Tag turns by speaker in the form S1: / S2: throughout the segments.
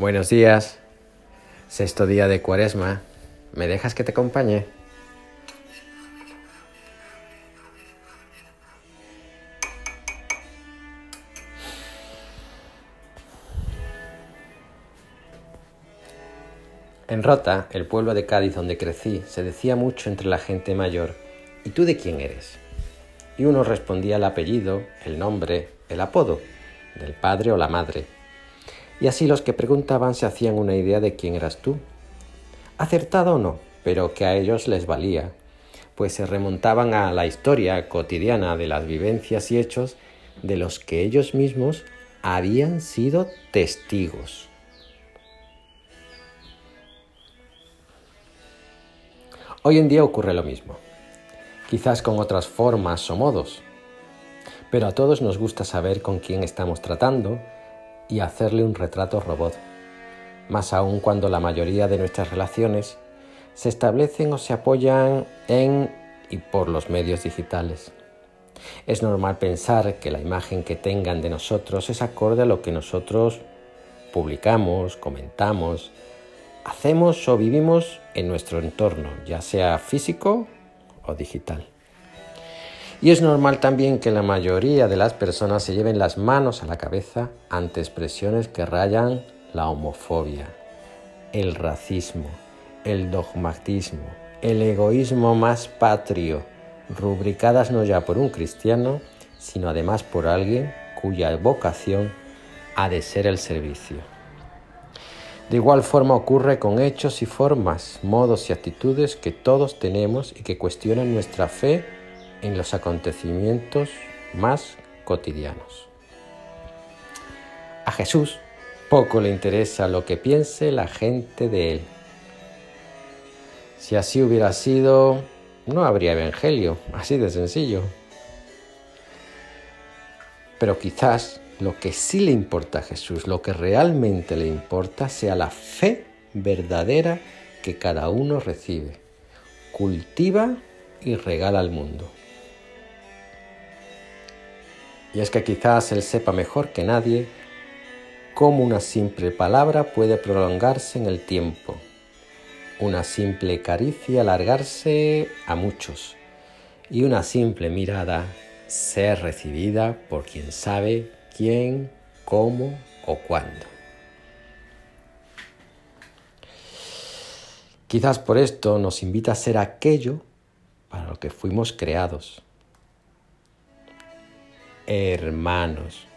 S1: Buenos días. Sexto día de cuaresma. ¿Me dejas que te acompañe? En Rota, el pueblo de Cádiz donde crecí, se decía mucho entre la gente mayor, ¿y tú de quién eres? Y uno respondía el apellido, el nombre, el apodo, del padre o la madre. Y así los que preguntaban se hacían una idea de quién eras tú. Acertado o no, pero que a ellos les valía, pues se remontaban a la historia cotidiana de las vivencias y hechos de los que ellos mismos habían sido testigos. Hoy en día ocurre lo mismo, quizás con otras formas o modos, pero a todos nos gusta saber con quién estamos tratando y hacerle un retrato robot, más aún cuando la mayoría de nuestras relaciones se establecen o se apoyan en y por los medios digitales. Es normal pensar que la imagen que tengan de nosotros es acorde a lo que nosotros publicamos, comentamos, hacemos o vivimos en nuestro entorno, ya sea físico o digital. Y es normal también que la mayoría de las personas se lleven las manos a la cabeza ante expresiones que rayan la homofobia, el racismo, el dogmatismo, el egoísmo más patrio, rubricadas no ya por un cristiano, sino además por alguien cuya vocación ha de ser el servicio. De igual forma ocurre con hechos y formas, modos y actitudes que todos tenemos y que cuestionan nuestra fe en los acontecimientos más cotidianos. A Jesús poco le interesa lo que piense la gente de él. Si así hubiera sido, no habría evangelio, así de sencillo. Pero quizás lo que sí le importa a Jesús, lo que realmente le importa, sea la fe verdadera que cada uno recibe, cultiva y regala al mundo. Y es que quizás Él sepa mejor que nadie cómo una simple palabra puede prolongarse en el tiempo, una simple caricia alargarse a muchos y una simple mirada ser recibida por quien sabe quién, cómo o cuándo. Quizás por esto nos invita a ser aquello para lo que fuimos creados. Hermanos.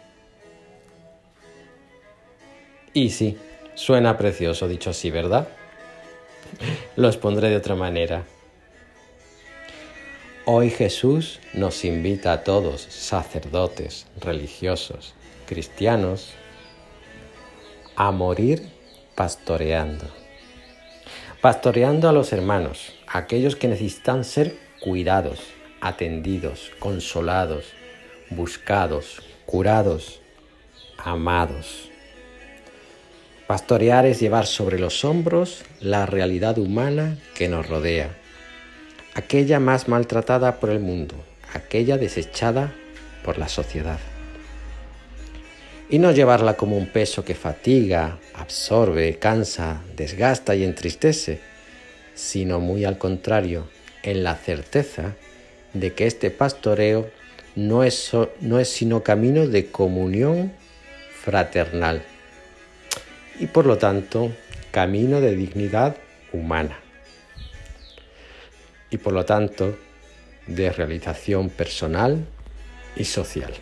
S1: Y sí, suena precioso dicho así, ¿verdad? Los pondré de otra manera. Hoy Jesús nos invita a todos, sacerdotes, religiosos, cristianos, a morir pastoreando. Pastoreando a los hermanos, aquellos que necesitan ser cuidados, atendidos, consolados, buscados, curados, amados. Pastorear es llevar sobre los hombros la realidad humana que nos rodea aquella más maltratada por el mundo, aquella desechada por la sociedad. Y no llevarla como un peso que fatiga, absorbe, cansa, desgasta y entristece, sino muy al contrario, en la certeza de que este pastoreo no es, no es sino camino de comunión fraternal y por lo tanto camino de dignidad humana y por lo tanto de realización personal y social.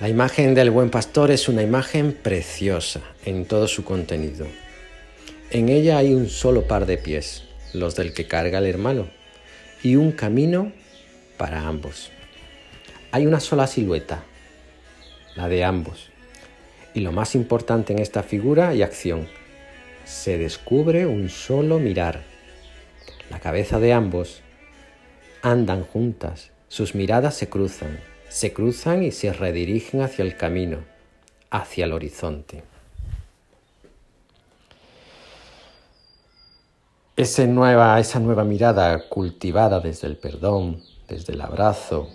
S1: La imagen del buen pastor es una imagen preciosa en todo su contenido. En ella hay un solo par de pies, los del que carga el hermano, y un camino para ambos. Hay una sola silueta, la de ambos. Y lo más importante en esta figura y acción se descubre un solo mirar. La cabeza de ambos andan juntas, sus miradas se cruzan, se cruzan y se redirigen hacia el camino, hacia el horizonte. Esa nueva, esa nueva mirada cultivada desde el perdón, desde el abrazo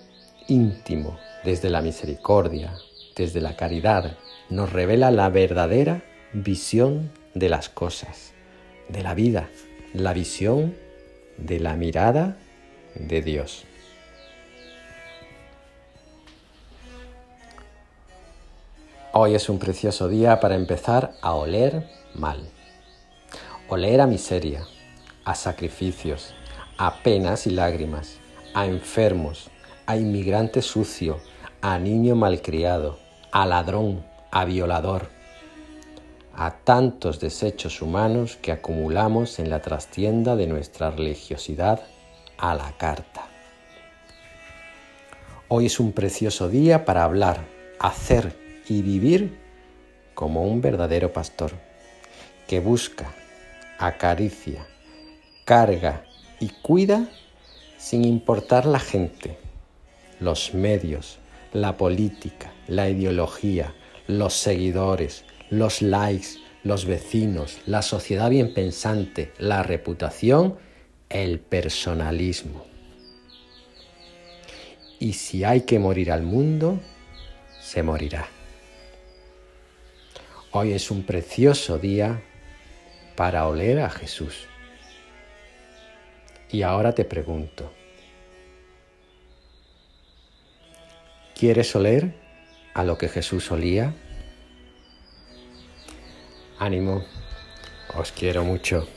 S1: íntimo, desde la misericordia, desde la caridad, nos revela la verdadera visión de las cosas, de la vida, la visión de la mirada de Dios. Hoy es un precioso día para empezar a oler mal. Oler a miseria, a sacrificios, a penas y lágrimas, a enfermos, a inmigrante sucio, a niño malcriado, a ladrón, a violador, a tantos desechos humanos que acumulamos en la trastienda de nuestra religiosidad a la carta. Hoy es un precioso día para hablar, hacer y vivir como un verdadero pastor que busca, acaricia, carga y cuida sin importar la gente, los medios, la política, la ideología, los seguidores, los likes, los vecinos, la sociedad bien pensante, la reputación, el personalismo. Y si hay que morir al mundo, se morirá. Hoy es un precioso día para oler a Jesús. Y ahora te pregunto, ¿quieres oler a lo que Jesús olía? Ánimo, os quiero mucho.